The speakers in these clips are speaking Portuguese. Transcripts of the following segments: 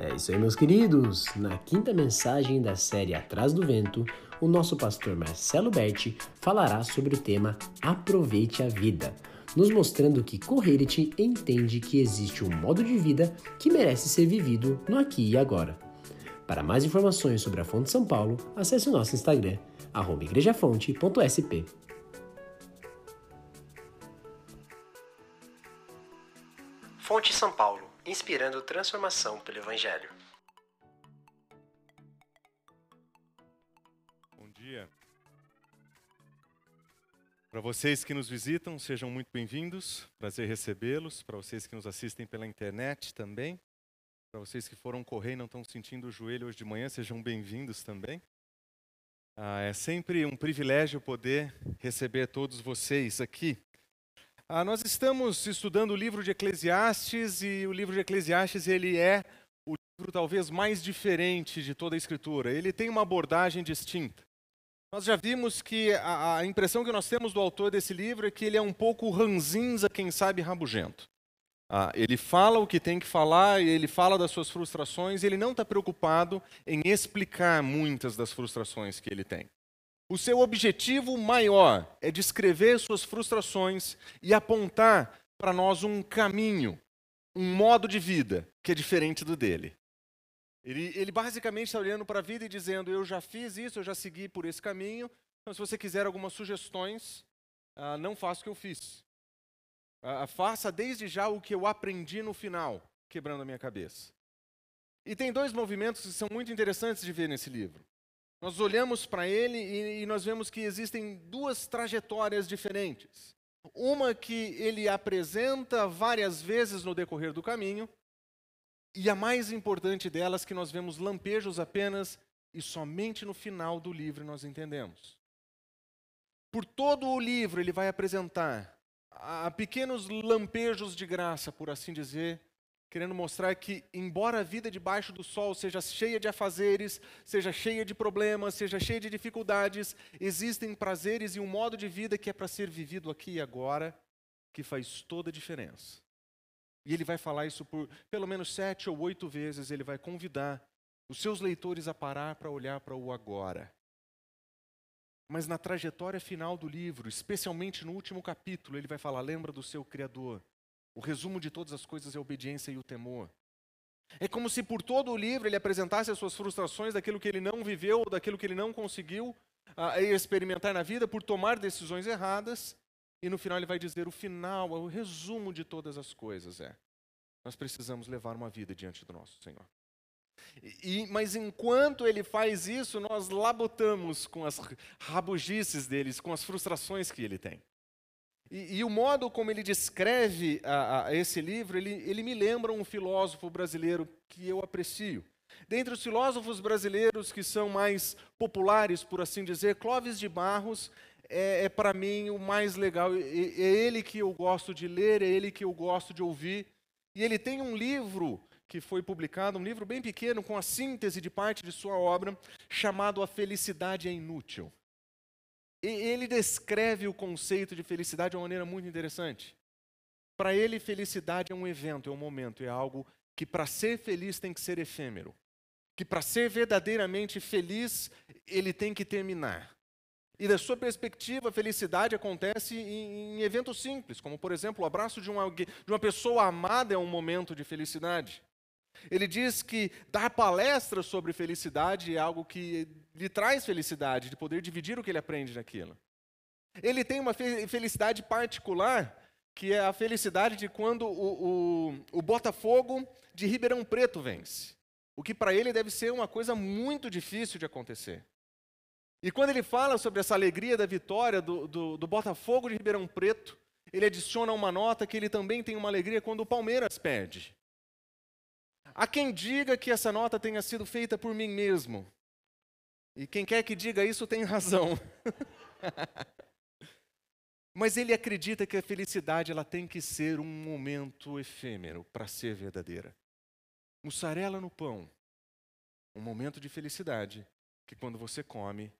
É isso aí, meus queridos! Na quinta mensagem da série Atrás do Vento, o nosso pastor Marcelo Berti falará sobre o tema Aproveite a Vida, nos mostrando que Correrite entende que existe um modo de vida que merece ser vivido no aqui e agora. Para mais informações sobre a Fonte São Paulo, acesse o nosso Instagram, igrejafonte.sp. Fonte São Paulo inspirando transformação pelo Evangelho. Bom dia. Para vocês que nos visitam, sejam muito bem-vindos. Prazer recebê-los. Para vocês que nos assistem pela internet também. Para vocês que foram correr e não estão sentindo o joelho hoje de manhã, sejam bem-vindos também. Ah, é sempre um privilégio poder receber todos vocês aqui. Ah, nós estamos estudando o livro de Eclesiastes e o livro de Eclesiastes ele é o livro talvez mais diferente de toda a Escritura. Ele tem uma abordagem distinta. Nós já vimos que a, a impressão que nós temos do autor desse livro é que ele é um pouco ranzinza, quem sabe rabugento. Ah, ele fala o que tem que falar, ele fala das suas frustrações, ele não está preocupado em explicar muitas das frustrações que ele tem. O seu objetivo maior é descrever suas frustrações e apontar para nós um caminho, um modo de vida que é diferente do dele. Ele, ele basicamente está olhando para a vida e dizendo: Eu já fiz isso, eu já segui por esse caminho. Então, se você quiser algumas sugestões, ah, não faça o que eu fiz. Ah, faça desde já o que eu aprendi no final, quebrando a minha cabeça. E tem dois movimentos que são muito interessantes de ver nesse livro. Nós olhamos para ele e, e nós vemos que existem duas trajetórias diferentes. Uma que ele apresenta várias vezes no decorrer do caminho, e a mais importante delas que nós vemos lampejos apenas e somente no final do livro nós entendemos. Por todo o livro ele vai apresentar a pequenos lampejos de graça, por assim dizer, querendo mostrar que, embora a vida debaixo do sol seja cheia de afazeres, seja cheia de problemas, seja cheia de dificuldades, existem prazeres e um modo de vida que é para ser vivido aqui e agora, que faz toda a diferença. E ele vai falar isso por pelo menos sete ou oito vezes, ele vai convidar os seus leitores a parar para olhar para o agora. Mas na trajetória final do livro, especialmente no último capítulo, ele vai falar: lembra do seu Criador, o resumo de todas as coisas é a obediência e o temor. É como se por todo o livro ele apresentasse as suas frustrações daquilo que ele não viveu, daquilo que ele não conseguiu uh, experimentar na vida por tomar decisões erradas. E no final ele vai dizer: o final, o resumo de todas as coisas é: nós precisamos levar uma vida diante do nosso Senhor. E, mas enquanto ele faz isso, nós labutamos com as rabugices deles, com as frustrações que ele tem. E, e, o modo como ele descreve a, a esse livro, ele, ele me lembra um filósofo brasileiro que eu aprecio. Dentre os filósofos brasileiros que são mais populares, por assim dizer, Clóvis de Barros é, é para mim o mais legal. É, é ele que eu gosto de ler, é ele que eu gosto de ouvir. E ele tem um livro que foi publicado, um livro bem pequeno, com a síntese de parte de sua obra, chamado A Felicidade é Inútil. Ele descreve o conceito de felicidade de uma maneira muito interessante. Para ele, felicidade é um evento, é um momento, é algo que para ser feliz tem que ser efêmero. Que para ser verdadeiramente feliz, ele tem que terminar. E da sua perspectiva, a felicidade acontece em, em eventos simples, como por exemplo, o abraço de uma, de uma pessoa amada é um momento de felicidade. Ele diz que dar palestras sobre felicidade é algo que lhe traz felicidade, de poder dividir o que ele aprende naquilo. Ele tem uma felicidade particular, que é a felicidade de quando o, o, o Botafogo de Ribeirão Preto vence. O que para ele deve ser uma coisa muito difícil de acontecer. E quando ele fala sobre essa alegria da vitória do, do, do Botafogo de Ribeirão Preto, ele adiciona uma nota que ele também tem uma alegria quando o Palmeiras perde. Há quem diga que essa nota tenha sido feita por mim mesmo. E quem quer que diga isso tem razão. Mas ele acredita que a felicidade ela tem que ser um momento efêmero para ser verdadeira. Mussarela no pão. Um momento de felicidade que quando você come,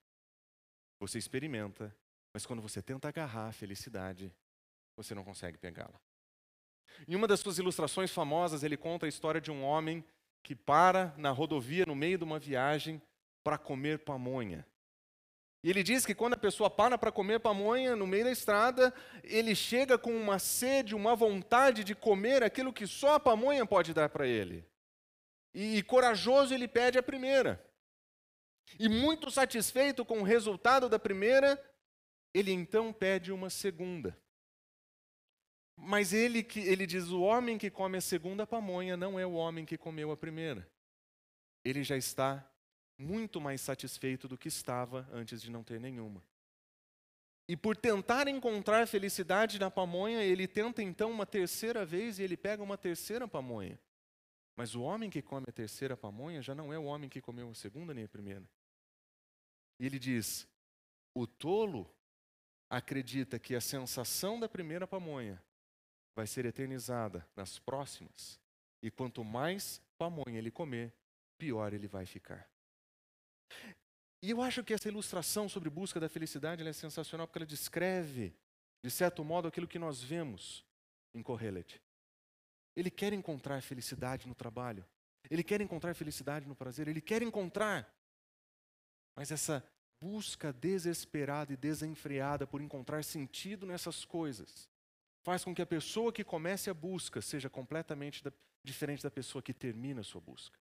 você experimenta, mas quando você tenta agarrar a felicidade, você não consegue pegá-la. Em uma das suas ilustrações famosas, ele conta a história de um homem que para na rodovia no meio de uma viagem para comer pamonha. E ele diz que quando a pessoa para para comer pamonha no meio da estrada, ele chega com uma sede, uma vontade de comer aquilo que só a pamonha pode dar para ele. E, e corajoso ele pede a primeira. E muito satisfeito com o resultado da primeira, ele então pede uma segunda. Mas ele, ele diz: o homem que come a segunda pamonha não é o homem que comeu a primeira. Ele já está muito mais satisfeito do que estava antes de não ter nenhuma. E por tentar encontrar felicidade na pamonha, ele tenta então uma terceira vez e ele pega uma terceira pamonha. Mas o homem que come a terceira pamonha já não é o homem que comeu a segunda nem a primeira. E ele diz: o tolo acredita que a sensação da primeira pamonha vai ser eternizada nas próximas. E quanto mais pamonha ele comer, pior ele vai ficar. E eu acho que essa ilustração sobre busca da felicidade é sensacional porque ela descreve, de certo modo, aquilo que nós vemos em Kohelet. Ele quer encontrar felicidade no trabalho, ele quer encontrar felicidade no prazer, ele quer encontrar. Mas essa busca desesperada e desenfreada por encontrar sentido nessas coisas faz com que a pessoa que comece a busca seja completamente da, diferente da pessoa que termina a sua busca.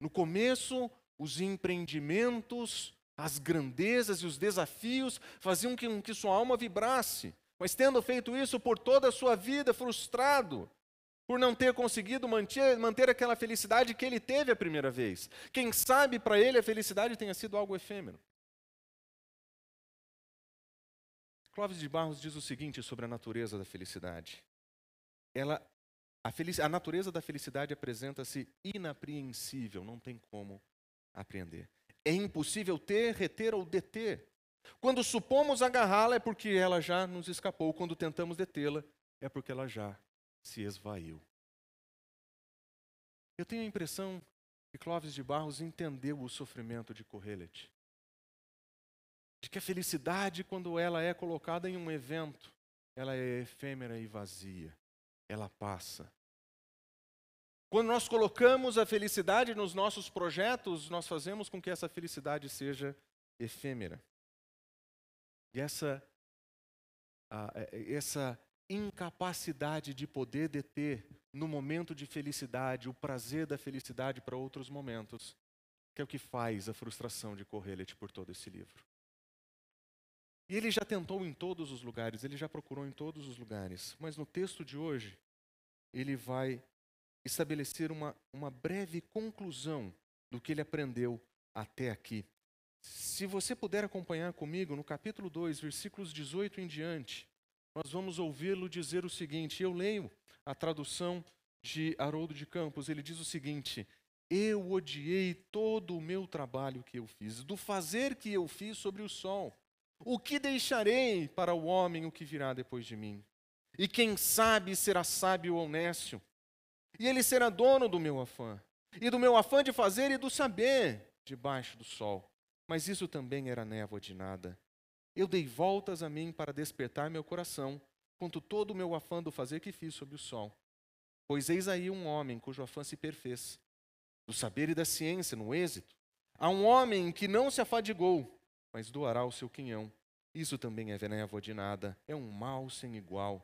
No começo, os empreendimentos, as grandezas e os desafios faziam com que, sua alma vibrasse. Mas tendo feito isso por toda a sua vida, frustrado, por não ter conseguido manter, manter aquela felicidade que ele teve a primeira vez. Quem sabe para ele a felicidade tenha sido algo efêmero. Clóvis de Barros diz o seguinte sobre a natureza da felicidade. Ela, a, felic, a natureza da felicidade apresenta-se inapreensível, não tem como apreender. É impossível ter, reter ou deter. Quando supomos agarrá-la é porque ela já nos escapou. Quando tentamos detê-la é porque ela já se esvaiu. Eu tenho a impressão que Clóvis de Barros entendeu o sofrimento de Correlet de que a felicidade, quando ela é colocada em um evento, ela é efêmera e vazia, ela passa. Quando nós colocamos a felicidade nos nossos projetos, nós fazemos com que essa felicidade seja efêmera. E essa, essa incapacidade de poder deter no momento de felicidade o prazer da felicidade para outros momentos, que é o que faz a frustração de Correlet por todo esse livro. E ele já tentou em todos os lugares, ele já procurou em todos os lugares. Mas no texto de hoje, ele vai estabelecer uma, uma breve conclusão do que ele aprendeu até aqui. Se você puder acompanhar comigo no capítulo 2, versículos 18 em diante, nós vamos ouvi-lo dizer o seguinte: eu leio a tradução de Haroldo de Campos, ele diz o seguinte: Eu odiei todo o meu trabalho que eu fiz, do fazer que eu fiz sobre o sol o que deixarei para o homem o que virá depois de mim? E quem sabe será sábio ou nécio? E ele será dono do meu afã, e do meu afã de fazer e do saber debaixo do sol. Mas isso também era névoa de nada. Eu dei voltas a mim para despertar meu coração, quanto todo o meu afã do fazer que fiz sob o sol. Pois eis aí um homem cujo afã se perfez, do saber e da ciência no êxito. Há um homem que não se afadigou, mas doará o seu quinhão. Isso também é névoa de nada, é um mal sem igual.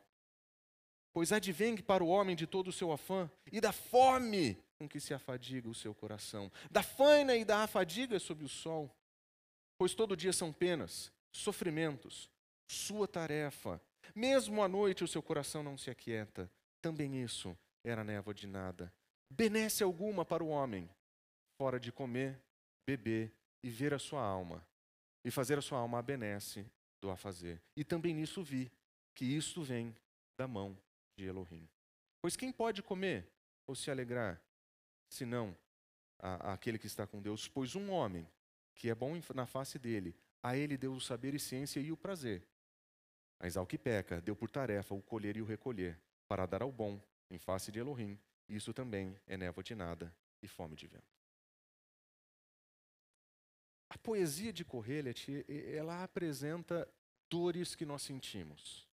Pois advém para o homem de todo o seu afã e da fome com que se afadiga o seu coração, da faina e da afadiga sob o sol. Pois todo dia são penas, sofrimentos, sua tarefa. Mesmo à noite o seu coração não se aquieta. Também isso era névoa de nada. Benesse alguma para o homem, fora de comer, beber e ver a sua alma e fazer a sua alma abenece do a fazer. E também nisso vi que isto vem da mão de Elohim. Pois quem pode comer ou se alegrar, senão a, aquele que está com Deus? Pois um homem que é bom na face dele, a ele deu o saber e ciência e o prazer. Mas ao que peca, deu por tarefa o colher e o recolher, para dar ao bom em face de Elohim. Isso também é névoa de nada e fome de vento. A poesia de Correlet, ela apresenta dores que nós sentimos.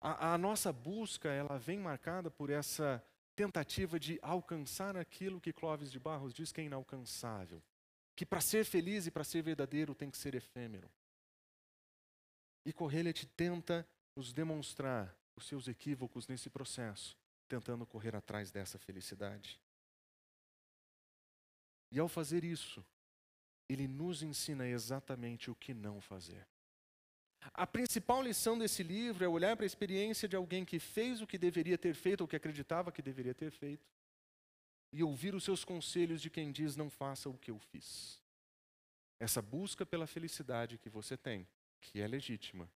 A, a, nossa busca, ela vem marcada por essa tentativa de alcançar aquilo que Clóvis de Barros diz que é inalcançável. Que para ser feliz e para ser verdadeiro tem que ser efêmero. E Correlet tenta nos demonstrar os seus equívocos nesse processo, tentando correr atrás dessa felicidade. E ao fazer isso, ele nos ensina exatamente o que não fazer. A principal lição desse livro é olhar para a experiência de alguém que fez o que deveria ter feito, ou que acreditava que deveria ter feito, e ouvir os seus conselhos de quem diz: não faça o que eu fiz. Essa busca pela felicidade que você tem, que é legítima,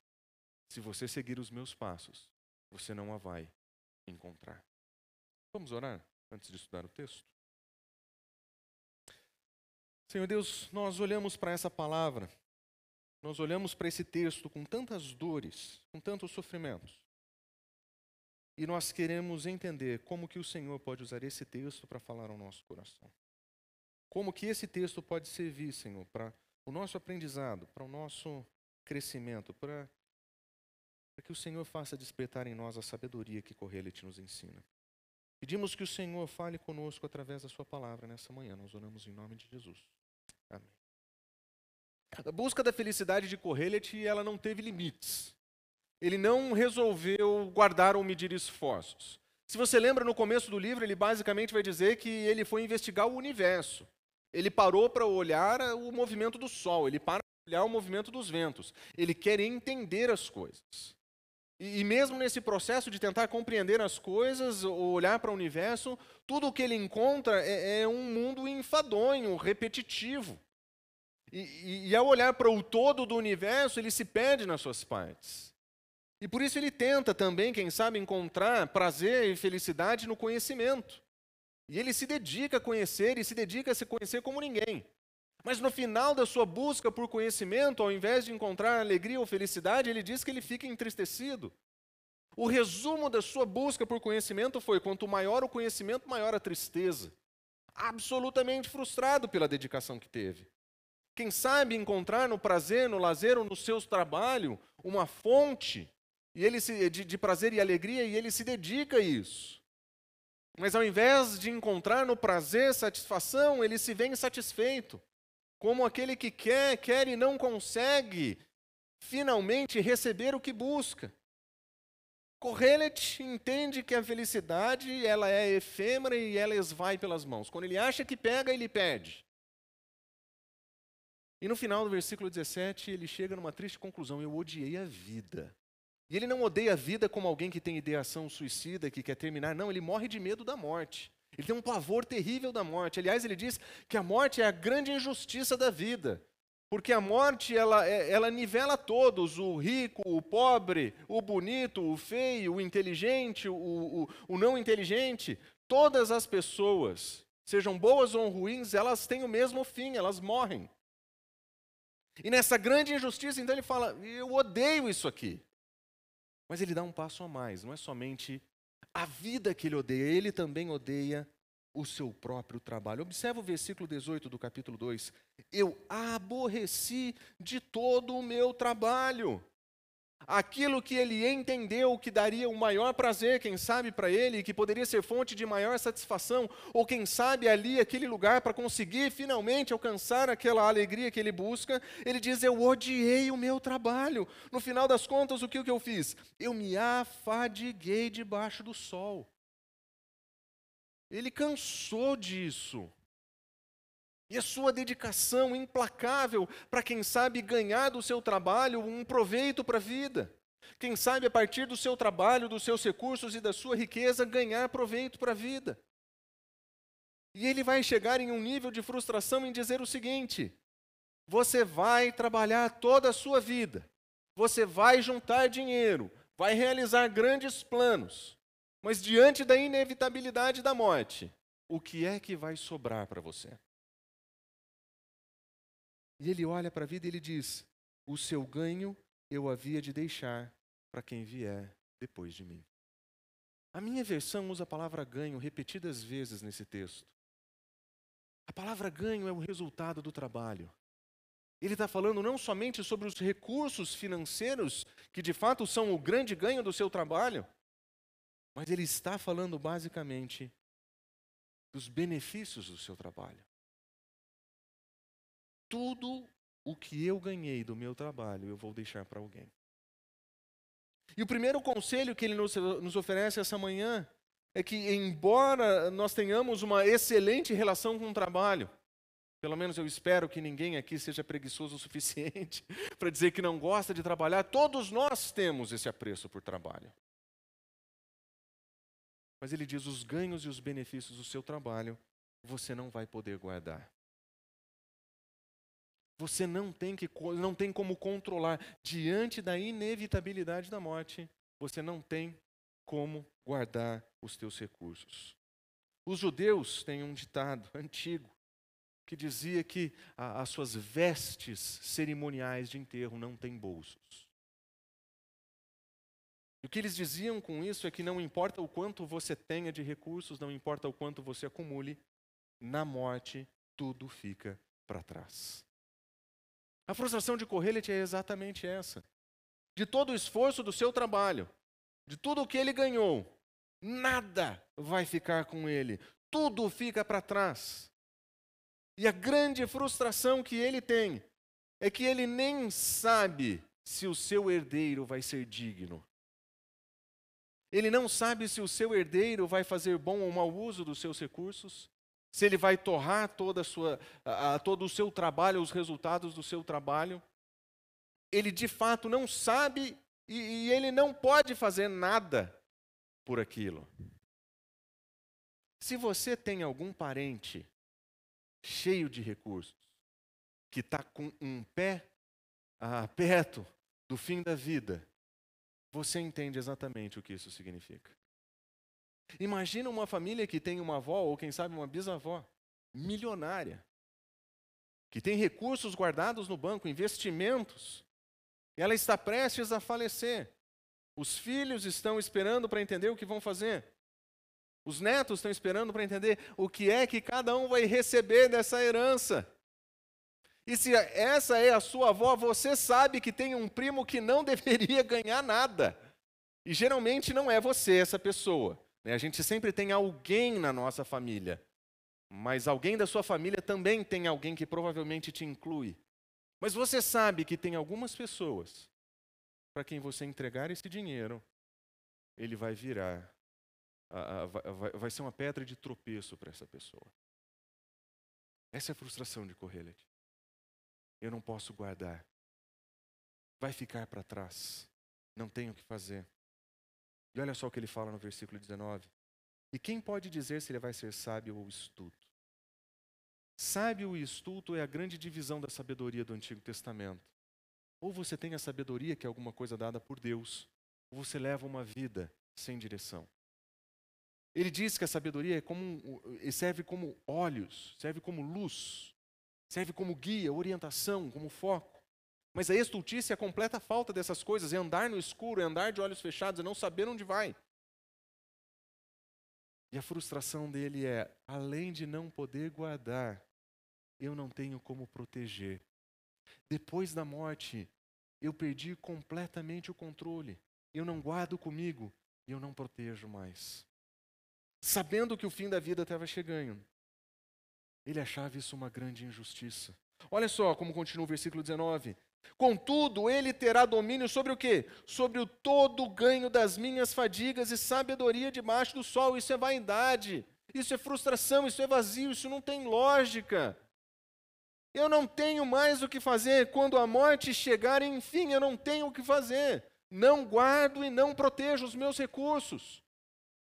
se você seguir os meus passos, você não a vai encontrar. Vamos orar antes de estudar o texto? Senhor Deus, nós olhamos para essa palavra nós olhamos para esse texto com tantas dores, com tantos sofrimentos, e nós queremos entender como que o Senhor pode usar esse texto para falar ao nosso coração. Como que esse texto pode servir, Senhor, para o nosso aprendizado, para o nosso crescimento, para, que o Senhor faça despertar em nós a sabedoria que Correlete nos ensina. Pedimos que o Senhor fale conosco através da sua palavra nessa manhã. Nós oramos em nome de Jesus. Amém. A busca da felicidade de Correlet, ela não teve limites. Ele não resolveu guardar ou medir esforços. Se você lembra, no começo do livro, ele basicamente vai dizer que ele foi investigar o universo. Ele parou para olhar o movimento do Sol, ele para para olhar o movimento dos ventos. Ele quer entender as coisas. E, mesmo nesse processo de tentar compreender as coisas, olhar para o universo, tudo o que ele encontra é, é um mundo enfadonho, repetitivo. E, e, e ao olhar para o todo do universo, ele se perde nas suas partes. E por isso ele tenta também, quem sabe, encontrar prazer e felicidade no conhecimento. E ele se dedica a conhecer e se dedica a se conhecer como ninguém. Mas no final da sua busca por conhecimento, ao invés de encontrar alegria ou felicidade, ele diz que ele fica entristecido. O resumo da sua busca por conhecimento foi: quanto maior o conhecimento, maior a tristeza. Absolutamente frustrado pela dedicação que teve. Quem sabe encontrar no prazer, no lazer ou no seu trabalho uma fonte e ele se, de, de prazer e alegria e ele se dedica a isso. Mas ao invés de encontrar no prazer satisfação, ele se vê insatisfeito. Como aquele que quer, quer e não consegue finalmente receber o que busca. Correlet entende que a felicidade ela é efêmera e ela esvai pelas mãos. Quando ele acha que pega, ele perde. E no final do versículo 17, ele chega numa triste conclusão: Eu odiei a vida. E ele não odeia a vida como alguém que tem ideação suicida, que quer terminar. Não, ele morre de medo da morte. Ele tem um pavor terrível da morte. Aliás, ele diz que a morte é a grande injustiça da vida. Porque a morte, ela, é, ela nivela todos: o rico, o pobre, o bonito, o feio, o inteligente, o, o, o não inteligente. Todas as pessoas, sejam boas ou ruins, elas têm o mesmo fim, elas morrem. E nessa grande injustiça, então ele fala: Eu odeio isso aqui. Mas ele dá um passo a mais, não é somente a vida que ele odeia, ele também odeia o seu próprio trabalho. Observa o versículo 18 do capítulo 2. Eu aborreci de todo o meu trabalho aquilo que ele entendeu que daria o maior prazer, quem sabe, para ele, que poderia ser fonte de maior satisfação, ou quem sabe ali aquele lugar para conseguir finalmente alcançar aquela alegria que ele busca, ele diz: Eu odiei o meu trabalho. No final das contas, o que, o que eu fiz? Eu me afadiguei debaixo do sol. Ele cansou disso. E a sua dedicação implacável para, quem sabe, ganhar do seu trabalho um proveito para a vida. Quem sabe, a partir do seu trabalho, dos seus recursos e da sua riqueza, ganhar proveito para a vida. E ele vai chegar em um nível de frustração em dizer o seguinte: você vai trabalhar toda a sua vida, você vai juntar dinheiro, vai realizar grandes planos, mas diante da inevitabilidade da morte, o que é que vai sobrar para você? E ele olha para a vida e ele diz: O seu ganho eu havia de deixar para quem vier depois de mim. A minha versão usa a palavra ganho repetidas vezes nesse texto. A palavra ganho é o resultado do trabalho. Ele está falando não somente sobre os recursos financeiros, que de fato são o grande ganho do seu trabalho, Mas ele está falando basicamente dos benefícios do seu trabalho. Tudo o que eu ganhei do meu trabalho eu vou deixar para alguém. E o primeiro conselho que ele nos, oferece essa manhã é que, embora nós tenhamos uma excelente relação com o trabalho, pelo menos eu espero que ninguém aqui seja preguiçoso o suficiente para dizer que não gosta de trabalhar, todos nós temos esse apreço por trabalho. Mas ele diz: os ganhos e os benefícios do seu trabalho você não vai poder guardar. Você não tem, que, não tem como controlar. Diante da inevitabilidade da morte, você não tem como guardar os teus recursos. Os judeus têm um ditado antigo que dizia que a, as suas vestes cerimoniais de enterro não têm bolsos. O que eles diziam com isso é que não importa o quanto você tenha de recursos, não importa o quanto você acumule, na morte tudo fica para trás. A frustração de Correlet é exatamente essa. De todo o esforço do seu trabalho, de tudo o que ele ganhou, nada vai ficar com ele. Tudo fica para trás. E a grande frustração que ele tem é que ele nem sabe se o seu herdeiro vai ser digno. Ele não sabe se o seu herdeiro vai fazer bom ou mau uso dos seus recursos se ele vai torrar toda a sua, a, todo o seu trabalho, os resultados do seu trabalho. Ele de fato não sabe e, e ele não pode fazer nada por aquilo. Se você tem algum parente cheio de recursos, que está com um pé ah, perto do fim da vida, você entende exatamente o que isso significa. Imagina uma família que tem uma avó, ou quem sabe uma bisavó, milionária, que tem recursos guardados no banco, investimentos. Ela está prestes a falecer. Os filhos estão esperando para entender o que vão fazer. Os netos estão esperando para entender o que é que cada um vai receber dessa herança. E se essa é a sua avó, você sabe que tem um primo que não deveria ganhar nada. E geralmente não é você essa pessoa. Né? A gente sempre tem alguém na nossa família, mas alguém da sua família também tem alguém que provavelmente te inclui. Mas você sabe que tem algumas pessoas para quem você entregar esse dinheiro, ele vai virar, vai ser uma pedra de tropeço para essa pessoa. Essa é a frustração de Correlet. Eu não posso guardar. Vai ficar para trás. Não tenho o que fazer. E olha só o que ele fala no versículo 19. E quem pode dizer se ele vai ser sábio ou estúpido? Sábio e estulto é a grande divisão da sabedoria do Antigo Testamento. Ou você tem a sabedoria, que é alguma coisa dada por Deus, ou você leva uma vida sem direção. Ele diz que a sabedoria é como, serve como olhos, serve como luz, serve como guia, orientação, como foco. Mas a estultícia é a completa falta dessas coisas, é andar no escuro, é andar de olhos fechados, é não saber onde vai. E a frustração dele é, além de não poder guardar, eu não tenho como proteger. Depois da morte, eu perdi completamente o controle. Eu não guardo comigo e eu não protejo mais. Sabendo que o fim da vida estava chegando, ele achava isso uma grande injustiça. Olha só como continua o versículo 19. Contudo, ele terá domínio sobre o quê? Sobre o todo ganho das minhas fadigas e sabedoria debaixo do sol. Isso é vaidade, isso é frustração, isso é vazio, isso não tem lógica. Eu não tenho mais o que fazer. Quando a morte chegar, enfim, eu não tenho o que fazer. Não guardo e não protejo os meus recursos.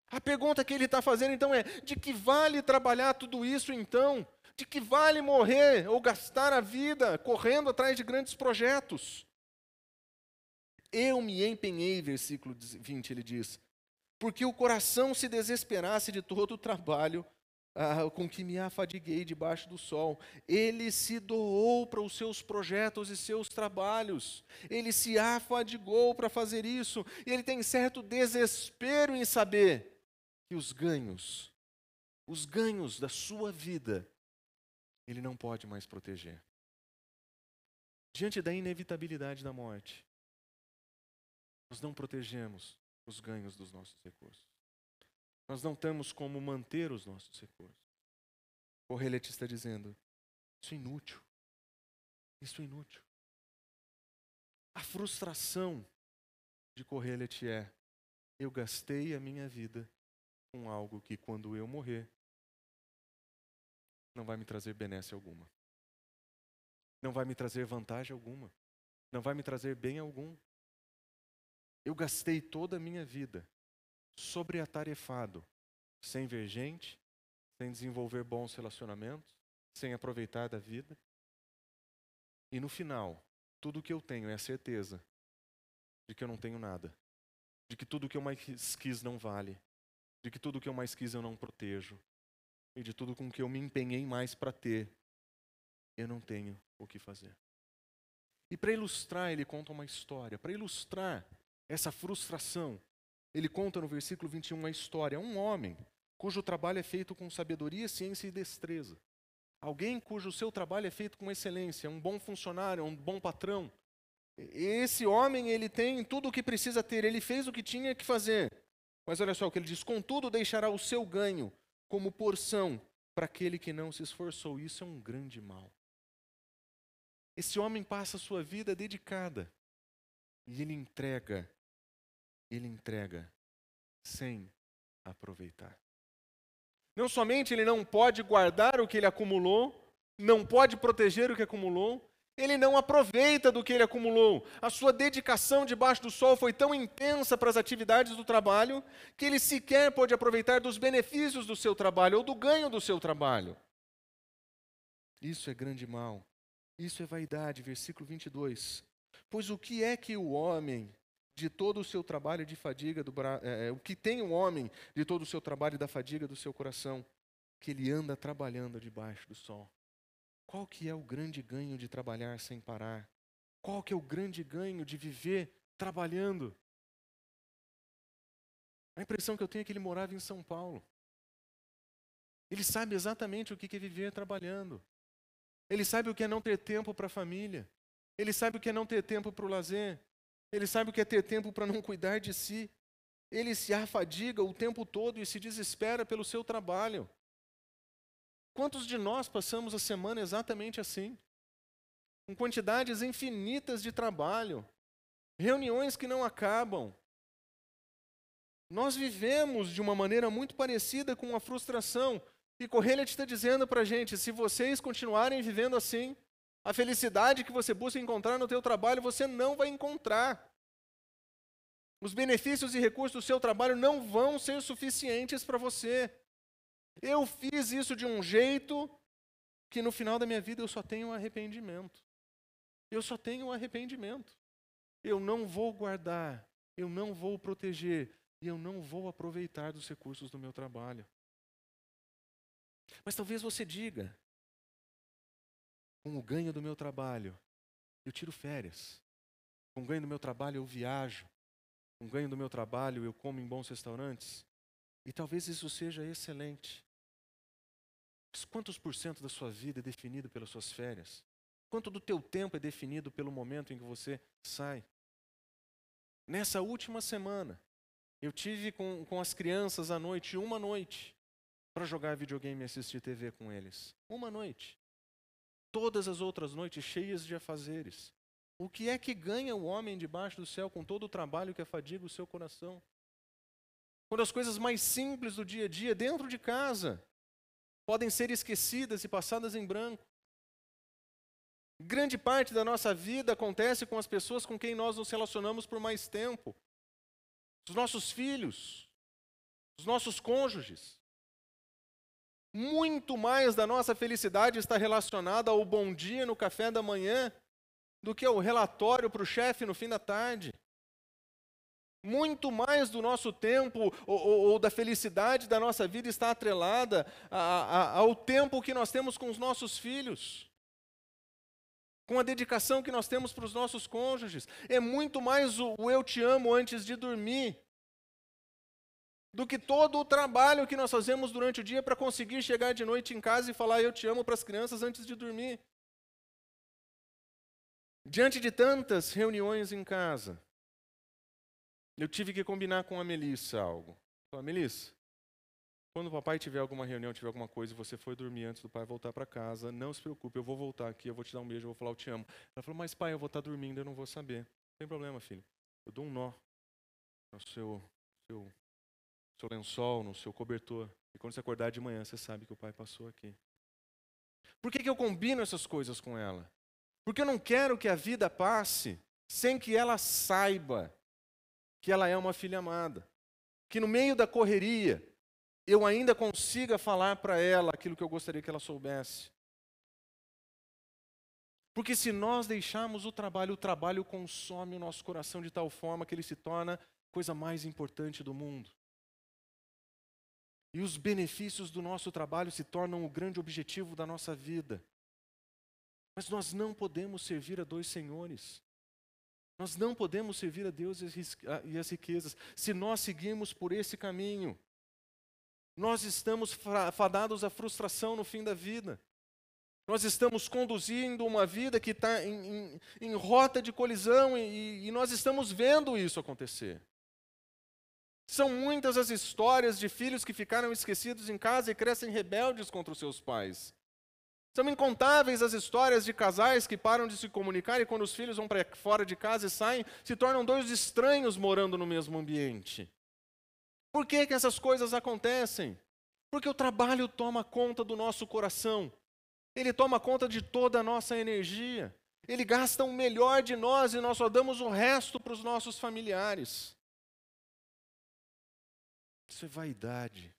A pergunta que ele está fazendo então é: de que vale trabalhar tudo isso então? De que vale morrer ou gastar a vida correndo atrás de grandes projetos? Eu me empenhei, versículo 20, ele diz, porque o coração se desesperasse de todo o trabalho ah, com que me afadiguei debaixo do sol. Ele se doou para os seus projetos e seus trabalhos. Ele se afadigou para fazer isso. E ele tem certo desespero em saber que os ganhos, os ganhos da sua vida, ele não pode mais proteger. Diante da inevitabilidade da morte, nós não protegemos os ganhos dos nossos recursos. Nós não temos como manter os nossos recursos. O Relete está dizendo: isso é inútil. Isso é inútil. A frustração de Correlete é: eu gastei a minha vida com algo que, quando eu morrer, não vai me trazer benesse alguma. Não vai me trazer vantagem alguma. Não vai me trazer bem algum. Eu gastei toda a minha vida sobreatarefado, sem ver gente, sem desenvolver bons relacionamentos, sem aproveitar da vida. E no final, tudo o que eu tenho é a certeza de que eu não tenho nada, de que tudo o que eu mais quis não vale, de que tudo o que eu mais quis eu não protejo, e de tudo com que eu me empenhei mais para ter, eu não tenho o que fazer. E para ilustrar, ele conta uma história. Para ilustrar essa frustração, ele conta no versículo 21 uma história. Um homem cujo trabalho é feito com sabedoria, ciência e destreza. Alguém cujo seu trabalho é feito com excelência, um bom funcionário, um bom patrão. Esse homem, ele tem tudo o que precisa ter, ele fez o que tinha que fazer. Mas olha só o que ele diz: contudo, deixará o seu ganho como porção para aquele que não se esforçou. Isso é um grande mal. Esse homem passa a sua vida dedicada e ele entrega, ele entrega sem aproveitar. Não somente ele não pode guardar o que ele acumulou, não pode proteger o que acumulou, ele não aproveita do que ele acumulou. A sua dedicação debaixo do sol foi tão intensa para as atividades do trabalho que ele sequer pôde aproveitar dos benefícios do seu trabalho ou do ganho do seu trabalho. Isso é grande mal. Isso é vaidade, versículo 22. Pois o que é que o homem de todo o seu trabalho de fadiga, do, é, é, o que tem o homem de todo o seu trabalho e da fadiga do seu coração, que ele anda trabalhando debaixo do sol. Qual que é o grande ganho de trabalhar sem parar? Qual que é o grande ganho de viver trabalhando? A impressão que eu tenho é que ele morava em São Paulo. Ele sabe exatamente o que é viver trabalhando. Ele sabe o que é não ter tempo para a família. Ele sabe o que é não ter tempo para o lazer. Ele sabe o que é ter tempo para não cuidar de si. Ele se afadiga o tempo todo e se desespera pelo seu trabalho. Quantos de nós passamos a semana exatamente assim? Com quantidades infinitas de trabalho, reuniões que não acabam. Nós vivemos de uma maneira muito parecida com a frustração. E Correia está dizendo para a gente: se vocês continuarem vivendo assim, a felicidade que você busca encontrar no teu trabalho, você não vai encontrar. Os benefícios e recursos do seu trabalho não vão ser suficientes para você. Eu fiz isso de um jeito que no final da minha vida eu só tenho arrependimento. Eu só tenho arrependimento. Eu não vou guardar, eu não vou proteger e eu não vou aproveitar dos recursos do meu trabalho. Mas talvez você diga, com o ganho do meu trabalho, eu tiro férias. Com o ganho do meu trabalho, eu viajo. Com o ganho do meu trabalho, eu como em bons restaurantes. E talvez isso seja excelente. Quantos por cento da sua vida é definido pelas suas férias? Quanto do teu tempo é definido pelo momento em que você sai? Nessa última semana, eu tive com, com as crianças à noite, uma noite, para jogar videogame e assistir TV com eles. Uma noite todas as outras noites cheias de afazeres. O que é que ganha o homem debaixo do céu com todo o trabalho que afadiga o seu coração? Quando as coisas mais simples do dia a dia, dentro de casa, podem ser esquecidas e passadas em branco. Grande parte da nossa vida acontece com as pessoas com quem nós nos relacionamos por mais tempo. Os nossos filhos, os nossos cônjuges. Muito mais da nossa felicidade está relacionada ao bom dia no café da manhã do que ao relatório para o chefe no fim da tarde. Muito mais do nosso tempo ou, ou, ou, da felicidade da nossa vida está atrelada a, a, ao tempo que nós temos com os nossos filhos, com a dedicação que nós temos para os nossos cônjuges. É muito mais o, o eu te amo antes de dormir do que todo o trabalho que nós fazemos durante o dia para conseguir chegar de noite em casa e falar eu te amo para as crianças antes de dormir. Diante de tantas reuniões em casa, eu tive que combinar com a Melissa algo. Falei, Melissa, Quando o papai tiver alguma reunião, tiver alguma coisa, e você for dormir antes do pai voltar para casa, não se preocupe, eu vou voltar aqui, eu vou te dar um beijo, eu vou falar, eu te amo. Ela falou, mas pai, eu vou estar tá dormindo, eu não vou saber. Não tem problema, filho. Eu dou um nó no seu, seu, seu lençol, no seu cobertor. E quando você acordar de manhã, você sabe que o pai passou aqui. Por que, que eu combino essas coisas com ela? Porque eu não quero que a vida passe sem que ela saiba que ela é uma filha amada. Que no meio da correria, eu ainda consiga falar para ela aquilo que eu gostaria que ela soubesse. Porque se nós deixarmos o trabalho, o trabalho consome o nosso coração de tal forma que ele se torna coisa mais importante do mundo. E os benefícios do nosso trabalho se tornam o grande objetivo da nossa vida. Mas nós não podemos servir a dois senhores. Nós não podemos servir a Deus e as riquezas se nós seguirmos por esse caminho nós estamos fadados à frustração no fim da vida. Nós estamos conduzindo uma vida que está em, em, em, rota de colisão e, e nós estamos vendo isso acontecer. São muitas as histórias de filhos que ficaram esquecidos em casa e crescem rebeldes contra os seus pais. São incontáveis as histórias de casais que param de se comunicar e, quando os filhos vão para fora de casa e saem, se tornam dois estranhos morando no mesmo ambiente. Por que, que essas coisas acontecem? Porque o trabalho toma conta do nosso coração, ele toma conta de toda a nossa energia, ele gasta o melhor de nós e nós só damos o resto para os nossos familiares. Isso é vaidade,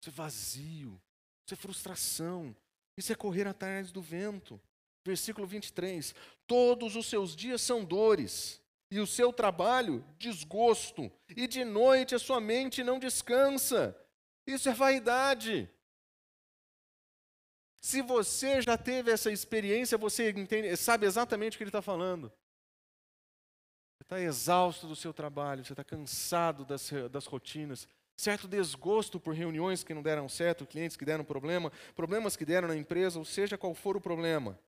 isso é vazio, isso é frustração, isso é correr atrás do vento. Versículo 23: Todos os seus dias são dores e o seu trabalho desgosto, e de noite a sua mente não descansa. Isso é vaidade. Se você já teve essa experiência, você entende, sabe exatamente o que ele está falando. Você está exausto do seu trabalho, você está cansado das, das rotinas, certo desgosto por reuniões que não deram certo, clientes que deram problema, problemas que deram na empresa, ou seja qual for o problema.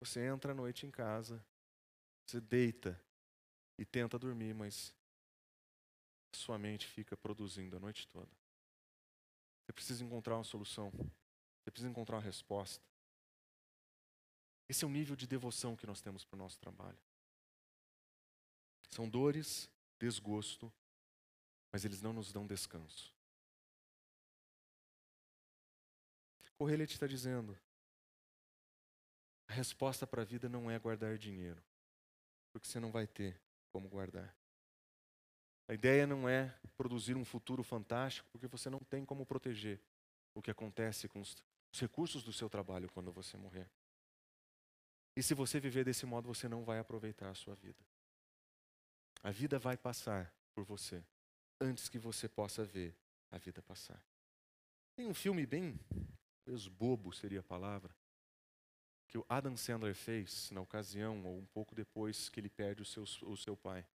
Você entra à noite em casa você deita e tenta dormir, mas sua mente fica produzindo a noite toda. Você precisa encontrar uma solução. Você precisa encontrar uma resposta. Esse é o nível de devoção que nós temos para o nosso trabalho. São dores, desgosto, mas eles não nos dão descanso. Correlete está dizendo: a resposta para a vida não é guardar dinheiro porque você não vai ter como guardar. A ideia não é produzir um futuro fantástico, porque você não tem como proteger o que acontece com os recursos do seu trabalho quando você morrer. E se você viver desse modo, você não vai aproveitar a sua vida. A vida vai passar por você antes que você possa ver a vida passar. Tem um filme bem, talvez bobo seria a palavra, que o Adam Sandler fez na ocasião, ou um pouco depois que ele perde o seu, o seu pai.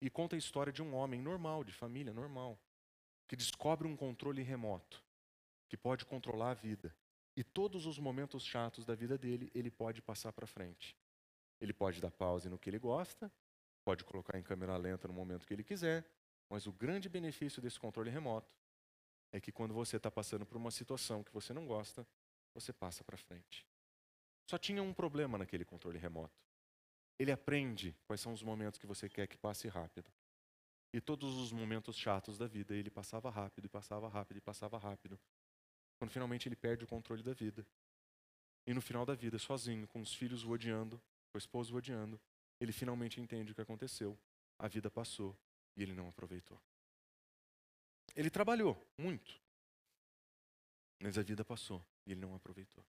E conta a história de um homem normal, de família normal, que descobre um controle remoto, que pode controlar a vida. E todos os momentos chatos da vida dele, ele pode passar para frente. Ele pode dar pause no que ele gosta, pode colocar em câmera lenta no momento que ele quiser, mas o grande benefício desse controle remoto é que quando você está passando por uma situação que você não gosta, você passa para frente. Só tinha um problema naquele controle remoto. Ele aprende quais são os momentos que você quer que passe rápido. E todos os momentos chatos da vida, ele passava rápido, e passava rápido, e passava rápido. Quando finalmente ele perde o controle da vida. E no final da vida, sozinho, com os filhos o odiando, com a esposa o odiando, ele finalmente entende o que aconteceu. A vida passou e ele não aproveitou. Ele trabalhou muito, mas a vida passou e ele não aproveitou.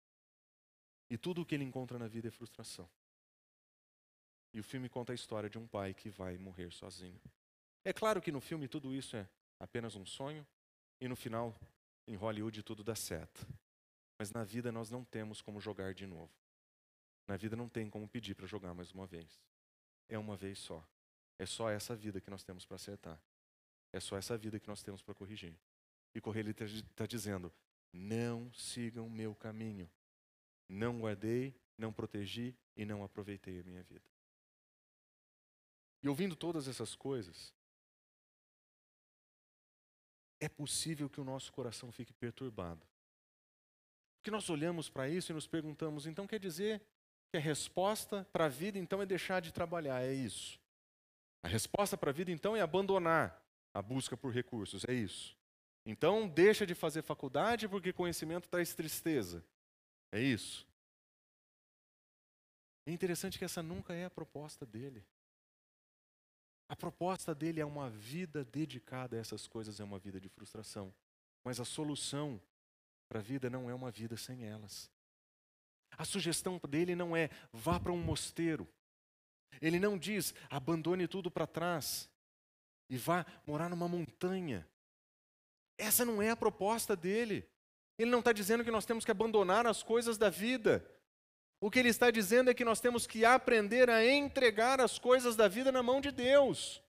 E tudo o que ele encontra na vida é frustração. E o filme conta a história de um pai que vai morrer sozinho. É claro que no filme tudo isso é apenas um sonho, e no final, em Hollywood, tudo dá certo. Mas na vida nós não temos como jogar de novo. Na vida não tem como pedir para jogar mais uma vez. É uma vez só. É só essa vida que nós temos para acertar. É só essa vida que nós temos para corrigir. E Correio está dizendo: não sigam meu caminho. Não guardei, não protegi e não aproveitei a minha vida. E ouvindo todas essas coisas, é possível que o nosso coração fique perturbado. Porque nós olhamos para isso e nos perguntamos, então quer dizer que a resposta para a vida então é deixar de trabalhar, é isso. A resposta para a vida então é abandonar a busca por recursos, é isso. Então deixa de fazer faculdade porque conhecimento traz tristeza. É isso. É interessante que essa nunca é a proposta dele. A proposta dele é uma vida dedicada a essas coisas, é uma vida de frustração. Mas a solução para a vida não é uma vida sem elas. A sugestão dele não é vá para um mosteiro. Ele não diz abandone tudo para trás e vá morar numa montanha. Essa não é a proposta dele. Ele não está dizendo que nós temos que abandonar as coisas da vida. O que ele está dizendo é que nós temos que aprender a entregar as coisas da vida na mão de Deus.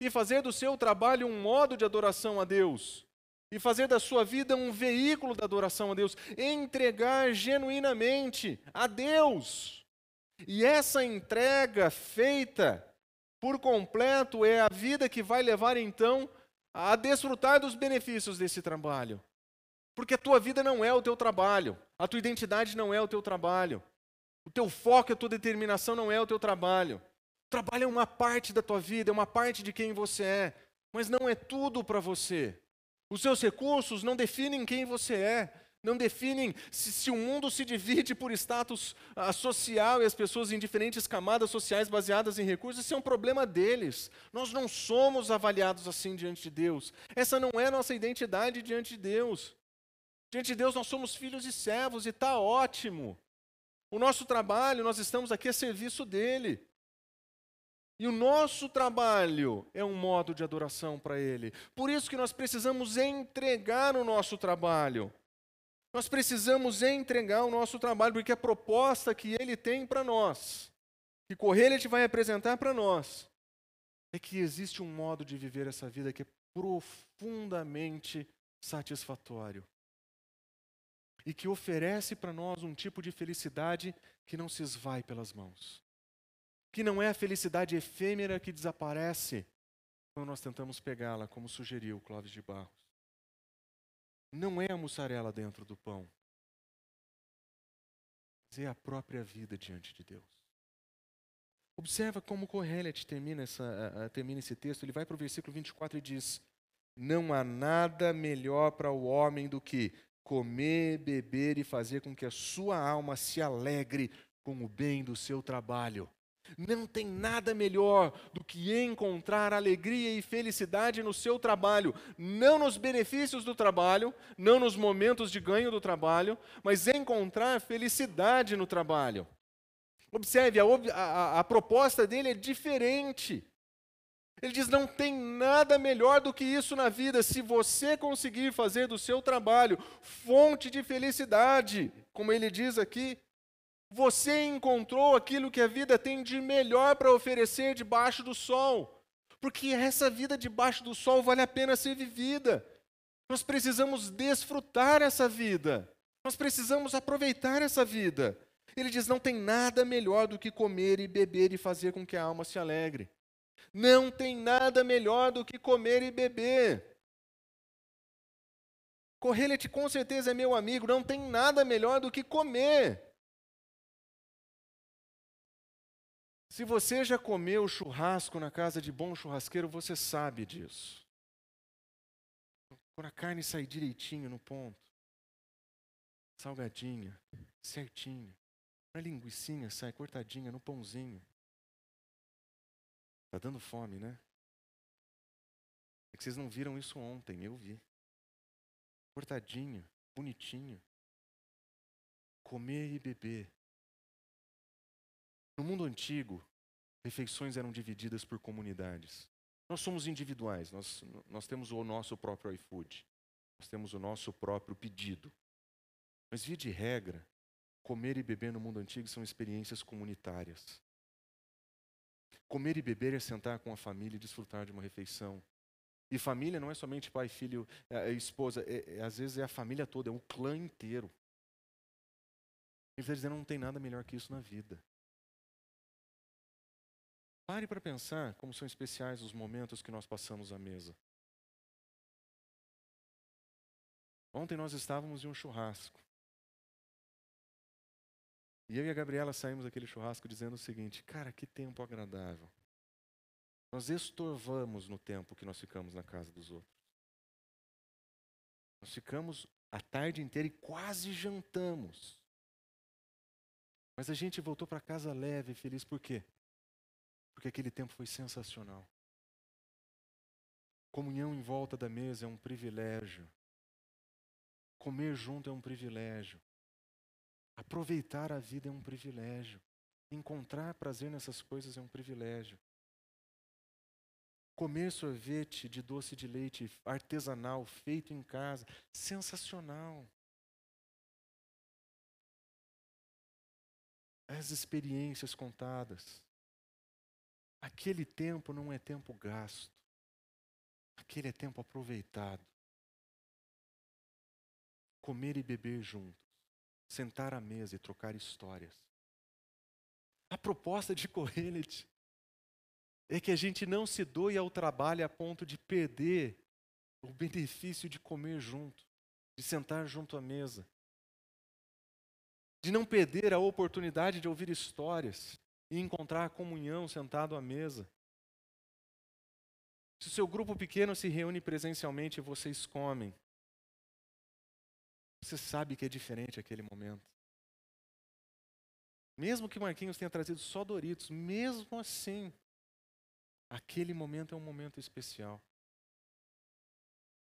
E fazer do seu trabalho um modo de adoração a Deus. E fazer da sua vida um veículo da adoração a Deus. Entregar genuinamente a Deus. E essa entrega feita por completo é a vida que vai levar então a desfrutar dos benefícios desse trabalho. Porque a tua vida não é o teu trabalho, a tua identidade não é o teu trabalho, o teu foco, a tua determinação não é o teu trabalho. O trabalho é uma parte da tua vida, é uma parte de quem você é, mas não é tudo para você. Os seus recursos não definem quem você é, não definem se, se, o mundo se divide por status uh, social e as pessoas em diferentes camadas sociais baseadas em recursos, isso é um problema deles. Nós não somos avaliados assim diante de Deus. Essa não é nossa identidade diante de Deus. Diante de Deus, nós somos filhos e servos e está ótimo. O nosso trabalho, nós estamos aqui a serviço dele. E o nosso trabalho é um modo de adoração para Ele. Por isso que nós precisamos entregar o nosso trabalho. Nós precisamos entregar o nosso trabalho, porque a proposta que Ele tem para nós, que Correia vai apresentar para nós, é que existe um modo de viver essa vida que é profundamente satisfatório e que oferece para nós um tipo de felicidade que não se esvai pelas mãos. Que não é a felicidade efêmera que desaparece quando nós tentamos pegá-la, como sugeriu Clóvis de Barros. Não é a mussarela dentro do pão, mas é a própria vida diante de Deus. Observa como Correlet termina, termina esse texto. Ele vai para o versículo 24 e diz: Não há nada melhor para o homem do que comer, beber e fazer com que a sua alma se alegre com o bem do seu trabalho. Não tem nada melhor do que encontrar alegria e felicidade no seu trabalho, não nos benefícios do trabalho, não nos momentos de ganho do trabalho, mas encontrar felicidade no trabalho. Observe, a, a, a proposta dele é diferente. Ele diz: não tem nada melhor do que isso na vida. Se você conseguir fazer do seu trabalho fonte de felicidade, como ele diz aqui, você encontrou aquilo que a vida tem de melhor para oferecer debaixo do sol. Porque essa vida debaixo do sol vale a pena ser vivida. Nós precisamos desfrutar essa vida. Nós precisamos aproveitar essa vida. Ele diz: não tem nada melhor do que comer e beber e fazer com que a alma se alegre. Não tem nada melhor do que comer e beber. Correlet com certeza é meu amigo, não tem nada melhor do que comer. Se você já comeu churrasco na casa de bom churrasqueiro, você sabe disso. Quando a carne sai direitinho no ponto, salgadinha, certinha, a linguiçinha sai cortadinha no pãozinho. Está dando fome, né? É que vocês não viram isso ontem, eu vi. Cortadinho, bonitinho. Comer e beber. No mundo antigo, refeições eram divididas por comunidades. Nós somos individuais, nós, nós temos o nosso próprio iFood, nós temos o nosso próprio pedido. Mas, via de regra, comer e beber no mundo antigo são experiências comunitárias. Comer e beber é sentar com a família e desfrutar de uma refeição. E família não é somente pai, filho, é, é esposa, é, às vezes é a família toda, é um clã inteiro. Ele está dizendo, não tem nada melhor que isso na vida. Pare para pensar como são especiais os momentos que nós passamos à mesa. Ontem nós estávamos em um churrasco. E eu e a Gabriela saímos daquele churrasco dizendo o seguinte: cara, que tempo agradável. Nós estorvamos no tempo que nós ficamos na casa dos outros. Nós ficamos a tarde inteira e quase jantamos. Mas a gente voltou para casa leve e feliz, por quê? Porque aquele tempo foi sensacional. Comunhão em volta da mesa é um privilégio. Comer junto é um privilégio. Aproveitar a vida é um privilégio. Encontrar prazer nessas coisas é um privilégio. Comer sorvete de doce de leite artesanal, feito em casa, sensacional. As experiências contadas. Aquele tempo não é tempo gasto. Aquele é tempo aproveitado. Comer e beber juntos. Sentar à mesa e trocar histórias. A proposta de Kohelet é que a gente não se doe ao trabalho a ponto de perder o benefício de comer junto, de sentar junto à mesa, de não perder a oportunidade de ouvir histórias e encontrar a comunhão sentado à mesa. Se o seu grupo pequeno se reúne presencialmente e vocês comem, você sabe que é diferente aquele momento. Mesmo que Marquinhos tenha trazido só Doritos, mesmo assim, Aquele momento é um momento especial.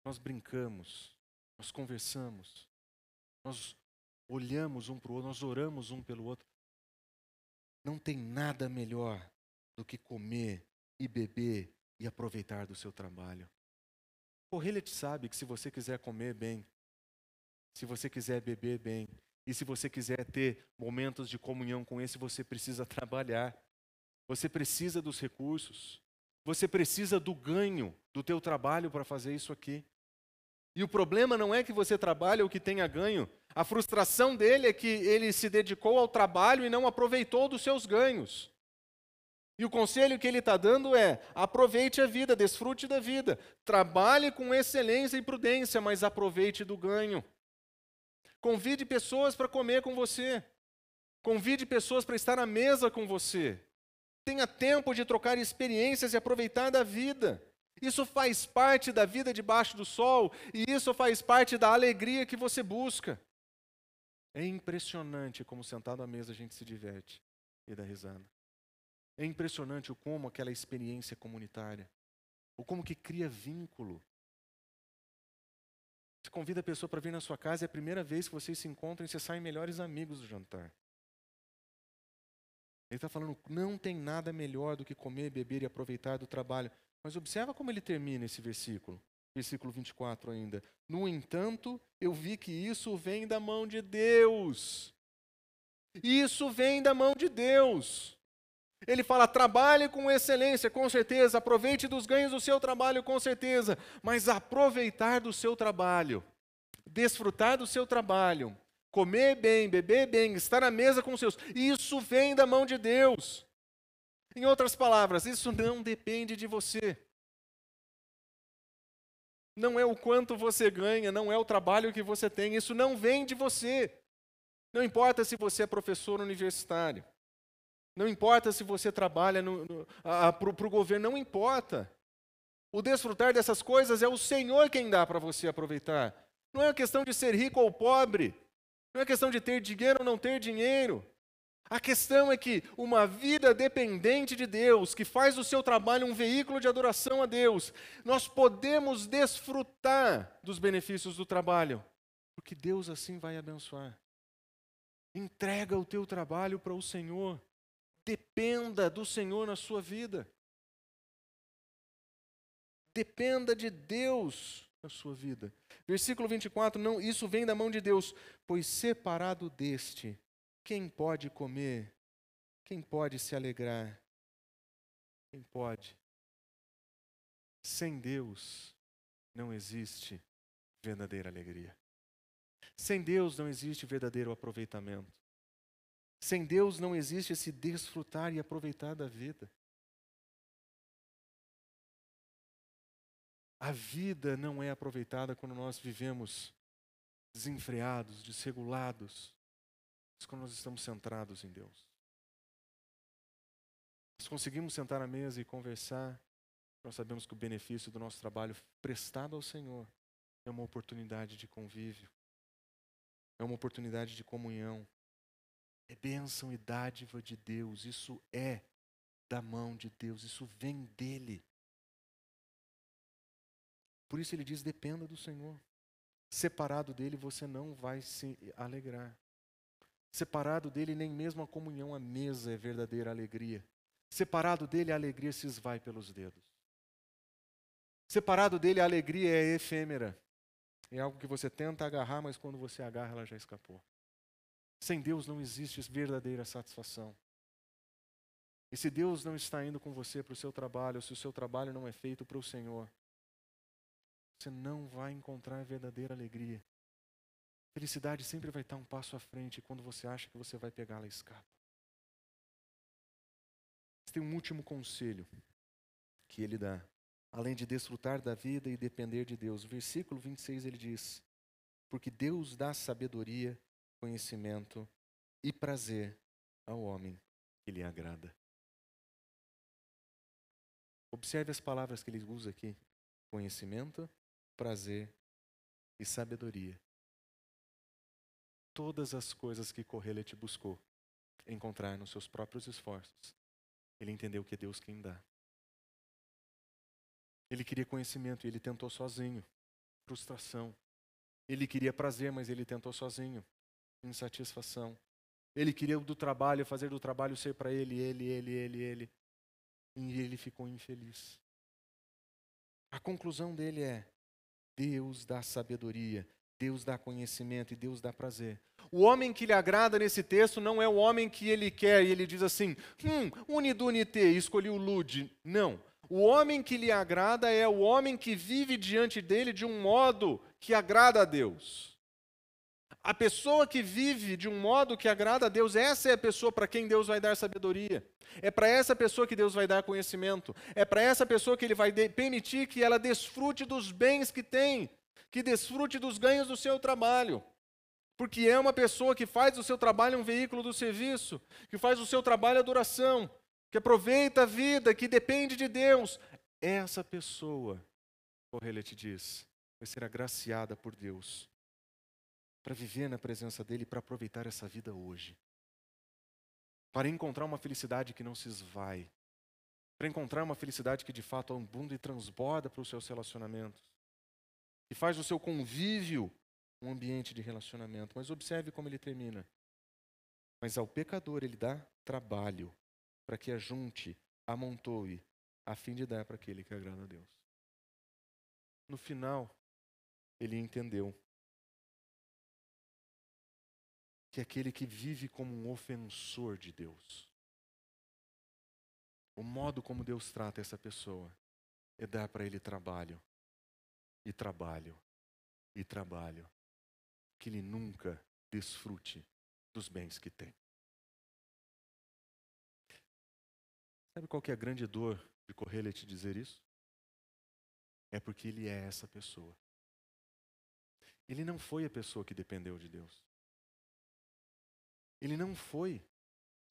Nós brincamos, nós conversamos, nós olhamos um para o outro, nós oramos um pelo outro. Não tem nada melhor do que comer e beber e aproveitar do seu trabalho. Te sabe que se você quiser comer bem, se você quiser beber bem, e se você quiser ter momentos de comunhão com esse, você precisa trabalhar. Você precisa dos recursos. Você precisa do ganho do teu trabalho para fazer isso aqui. E o problema não é que você trabalha ou que tenha ganho. A frustração dele é que ele se dedicou ao trabalho e não aproveitou dos seus ganhos. E o conselho que ele está dando é: aproveite a vida, desfrute da vida. Trabalhe com excelência e prudência, mas aproveite do ganho. Convide pessoas para comer com você. Convide pessoas para estar à mesa com você. Tenha tempo de trocar experiências e aproveitar da vida. Isso faz parte da vida debaixo do sol e isso faz parte da alegria que você busca. É impressionante como sentado à mesa a gente se diverte e dá risada. É impressionante o como aquela experiência comunitária, o como que cria vínculo. Você convida a pessoa para vir na sua casa, é a primeira vez que vocês se encontram e vocês saem melhores amigos do jantar. Ele está falando, não tem nada melhor do que comer, beber e aproveitar do trabalho. Mas observa como ele termina esse versículo. Versículo 24 ainda. No entanto, eu vi que isso vem da mão de Deus. Isso vem da mão de Deus. Ele fala: trabalhe com excelência, com certeza, aproveite dos ganhos do seu trabalho, com certeza, mas aproveitar do seu trabalho, desfrutar do seu trabalho, comer bem, beber bem, estar à mesa com os seus. Isso vem da mão de Deus. Em outras palavras, isso não depende de você. Não é o quanto você ganha, não é o trabalho que você tem, isso não vem de você. Não importa se você é professor universitário, não importa se você trabalha para o governo, não importa. O desfrutar dessas coisas é o Senhor quem dá para você aproveitar. Não é uma questão de ser rico ou pobre. Não é questão de ter dinheiro ou não ter dinheiro. A questão é que uma vida dependente de Deus, que faz do seu trabalho um veículo de adoração a Deus, nós podemos desfrutar dos benefícios do trabalho, porque Deus assim vai abençoar. Entrega o teu trabalho para o Senhor. Dependa do Senhor na sua vida. Dependa de Deus na sua vida. Versículo 24, não, isso vem da mão de Deus, pois separado deste, quem pode comer? Quem pode se alegrar? Quem pode? Sem Deus não existe verdadeira alegria. Sem Deus não existe verdadeiro aproveitamento. Sem Deus não existe esse desfrutar e aproveitar da vida. A vida não é aproveitada quando nós vivemos desenfreados, desregulados. Isso quando nós estamos centrados em Deus. Nós conseguimos sentar à mesa e conversar, nós sabemos que o benefício do nosso trabalho prestado ao Senhor é uma oportunidade de convívio, é uma oportunidade de comunhão, é bênção e dádiva de Deus, isso é da mão de Deus, isso vem dele. Por isso ele diz: dependa do Senhor. Separado dele, você não vai se alegrar. Separado dele, nem mesmo a comunhão à mesa é verdadeira alegria. Separado dele, a alegria se esvai pelos dedos. Separado dele, a alegria é efêmera. É algo que você tenta agarrar, mas quando você agarra, ela já escapou. Sem Deus não existe verdadeira satisfação. E se Deus não está indo com você para o seu trabalho, ou se o seu trabalho não é feito para o Senhor, você não vai encontrar verdadeira alegria. Felicidade sempre vai estar um passo à frente, quando você acha que você vai pegar, ela escapa. Tem um último conselho que ele dá, além de desfrutar da vida e depender de Deus. O versículo 26 ele diz: Porque Deus dá sabedoria, conhecimento e prazer ao homem que lhe agrada. Observe as palavras que ele usa aqui: conhecimento, prazer e sabedoria todas as coisas que Correlet buscou encontrar nos seus próprios esforços. Ele entendeu que é Deus quem dá. Ele queria conhecimento e ele tentou sozinho. Frustração. Ele queria prazer, mas ele tentou sozinho. Insatisfação. Ele queria do trabalho, fazer do trabalho ser para ele, ele, ele, ele, ele. E ele ficou infeliz. A conclusão dele é: Deus dá sabedoria, Deus dá conhecimento e Deus dá prazer. O homem que lhe agrada nesse texto não é o homem que ele quer e ele diz assim: hum, unidunite, escolhi o lude. Não. O homem que lhe agrada é o homem que vive diante dele de um modo que agrada a Deus. A pessoa que vive de um modo que agrada a Deus, essa é a pessoa para quem Deus vai dar sabedoria. É para essa pessoa que Deus vai dar conhecimento. É para essa pessoa que Ele vai permitir que ela desfrute dos bens que tem que desfrute dos ganhos do seu trabalho. Porque é uma pessoa que faz do seu trabalho um veículo do serviço, que faz do seu trabalho adoração, que aproveita a vida, que depende de Deus. Essa pessoa, Correlete diz, vai ser agraciada por Deus para viver na presença dEle, para aproveitar essa vida hoje. Para encontrar uma felicidade que não se esvai. Para encontrar uma felicidade que de fato abunda e transborda para os seus relacionamentos e faz do seu convívio um ambiente de relacionamento. Mas observe como ele termina. Mas ao pecador ele dá trabalho para que ajunte, amontoe, a fim de dar para aquele que agrada a Deus. No final, ele entendeu que aquele que vive como um ofensor de Deus, o modo como Deus trata essa pessoa é dar para ele trabalho, e trabalho, e trabalho, que ele nunca desfrute dos bens que tem. Sabe qual que é a grande dor de correr te dizer isso? É porque ele é essa pessoa. Ele não foi a pessoa que dependeu de Deus. Ele não foi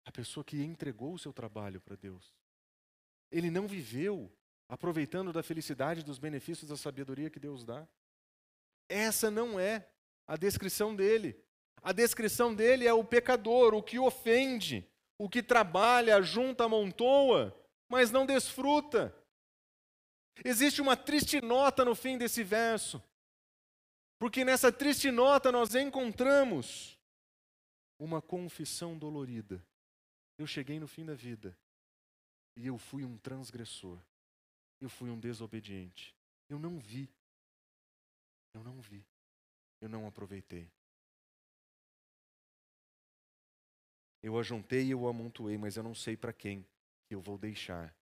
a pessoa que entregou o seu trabalho para Deus. Ele não viveu aproveitando da felicidade, dos benefícios da sabedoria que Deus dá. Essa não é a descrição dele. A descrição dele é o pecador, o que ofende, o que trabalha, junta, amontoa, mas não desfruta. Existe uma triste nota no fim desse verso, porque nessa triste nota nós encontramos uma confissão dolorida. Eu cheguei no fim da vida e eu fui um transgressor. Eu fui um desobediente. Eu não vi. Eu não vi. Eu não aproveitei. Eu ajuntei e eu amontoei, mas eu não sei para quem eu vou deixar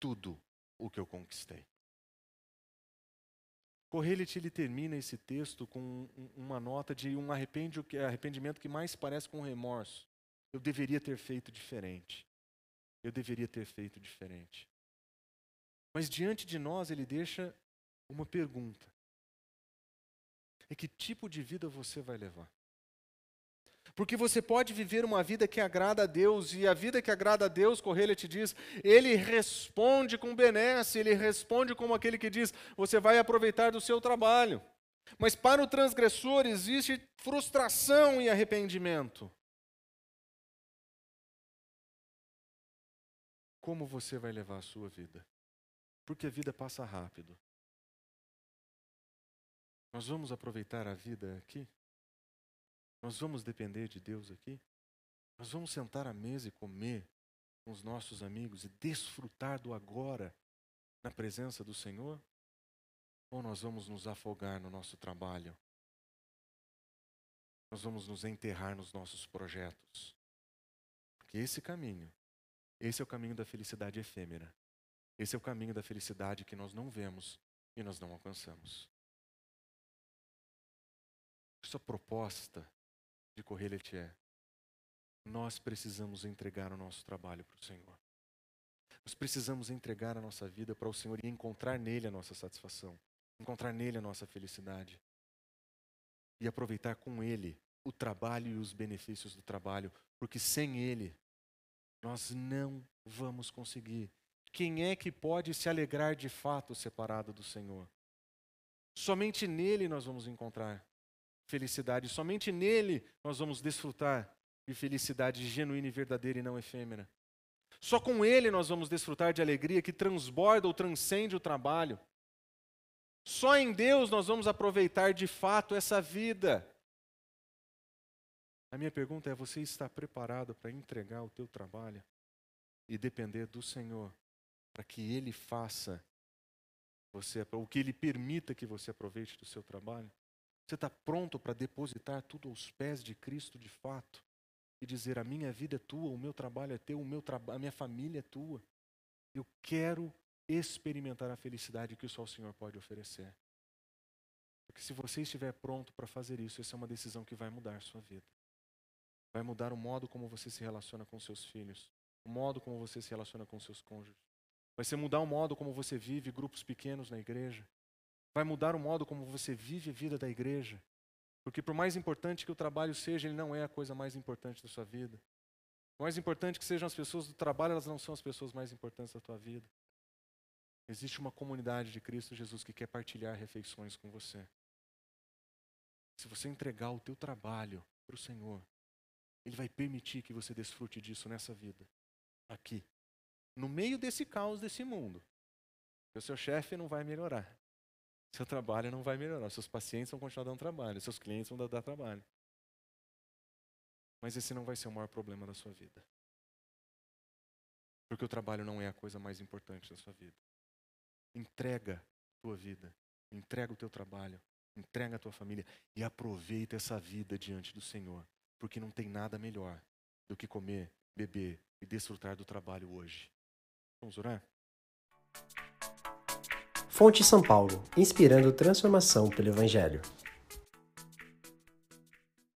tudo o que eu conquistei. Correlit ele termina esse texto com uma nota de um arrependimento que mais parece com remorso. Eu deveria ter feito diferente. Eu deveria ter feito diferente. Mas diante de nós ele deixa uma pergunta. é que tipo de vida você vai levar. Porque você pode viver uma vida que agrada a Deus, e a vida que agrada a Deus, Correia te diz, ele responde com benesse, ele responde como aquele que diz: você vai aproveitar do seu trabalho. Mas para o transgressor existe frustração e arrependimento. Como você vai levar a sua vida? Porque a vida passa rápido. Nós vamos aproveitar a vida aqui? Nós vamos depender de Deus aqui? Nós vamos sentar à mesa e comer com os nossos amigos e desfrutar do agora na presença do Senhor? Ou nós vamos nos afogar no nosso trabalho? Nós vamos nos enterrar nos nossos projetos? Porque esse caminho, esse é o caminho da felicidade efêmera. Esse é o caminho da felicidade que nós não vemos e nós não alcançamos. Sua proposta de Correlete é: nós precisamos entregar o nosso trabalho para o Senhor. Nós precisamos entregar a nossa vida para o Senhor e encontrar nele a nossa satisfação, encontrar nele a nossa felicidade. E aproveitar com ele o trabalho e os benefícios do trabalho, porque sem ele nós não vamos conseguir. Quem é que pode se alegrar de fato separado do Senhor? Somente nele nós vamos encontrar felicidade. Somente nele nós vamos desfrutar de felicidade genuína e verdadeira e não efêmera. Só com ele nós vamos desfrutar de alegria que transborda ou transcende o trabalho. Só em Deus nós vamos aproveitar de fato essa vida. A minha pergunta é: você está preparado para entregar o teu trabalho e depender do Senhor para que Ele faça você, o que Ele permita que você aproveite do seu trabalho? Você está pronto para depositar tudo aos pés de Cristo de fato? E dizer: a minha vida é tua, o meu trabalho é teu, o meu a minha família é tua. Eu quero experimentar a felicidade que só o Senhor pode oferecer. Porque se você estiver pronto para fazer isso, essa é uma decisão que vai mudar a sua vida. Vai mudar o modo como você se relaciona com seus filhos, o modo como você se relaciona com seus cônjuges. Vai ser mudar o modo como você vive grupos pequenos na igreja. Vai mudar o modo como você vive a vida da igreja. Porque por mais importante que o trabalho seja, ele não é a coisa mais importante da sua vida. Por mais importante que sejam as pessoas do trabalho, elas não são as pessoas mais importantes da tua vida. Existe uma comunidade de Cristo Jesus que quer partilhar refeições com você. Se você entregar o teu trabalho para o Senhor, Ele vai permitir que você desfrute disso nessa vida, aqui, no meio desse caos desse mundo. O seu chefe não vai melhorar. Seu trabalho não vai melhorar. Seus pacientes vão continuar dando trabalho. Seus clientes vão dar trabalho. Mas esse não vai ser o maior problema da sua vida. Porque o trabalho não é a coisa mais importante da sua vida. Entrega a tua vida. Entrega o teu trabalho. Entrega a tua família. E aproveita essa vida diante do Senhor. Porque não tem nada melhor do que comer, beber e desfrutar do trabalho hoje. Vamos orar? Fonte São Paulo, inspirando transformação pelo Evangelho.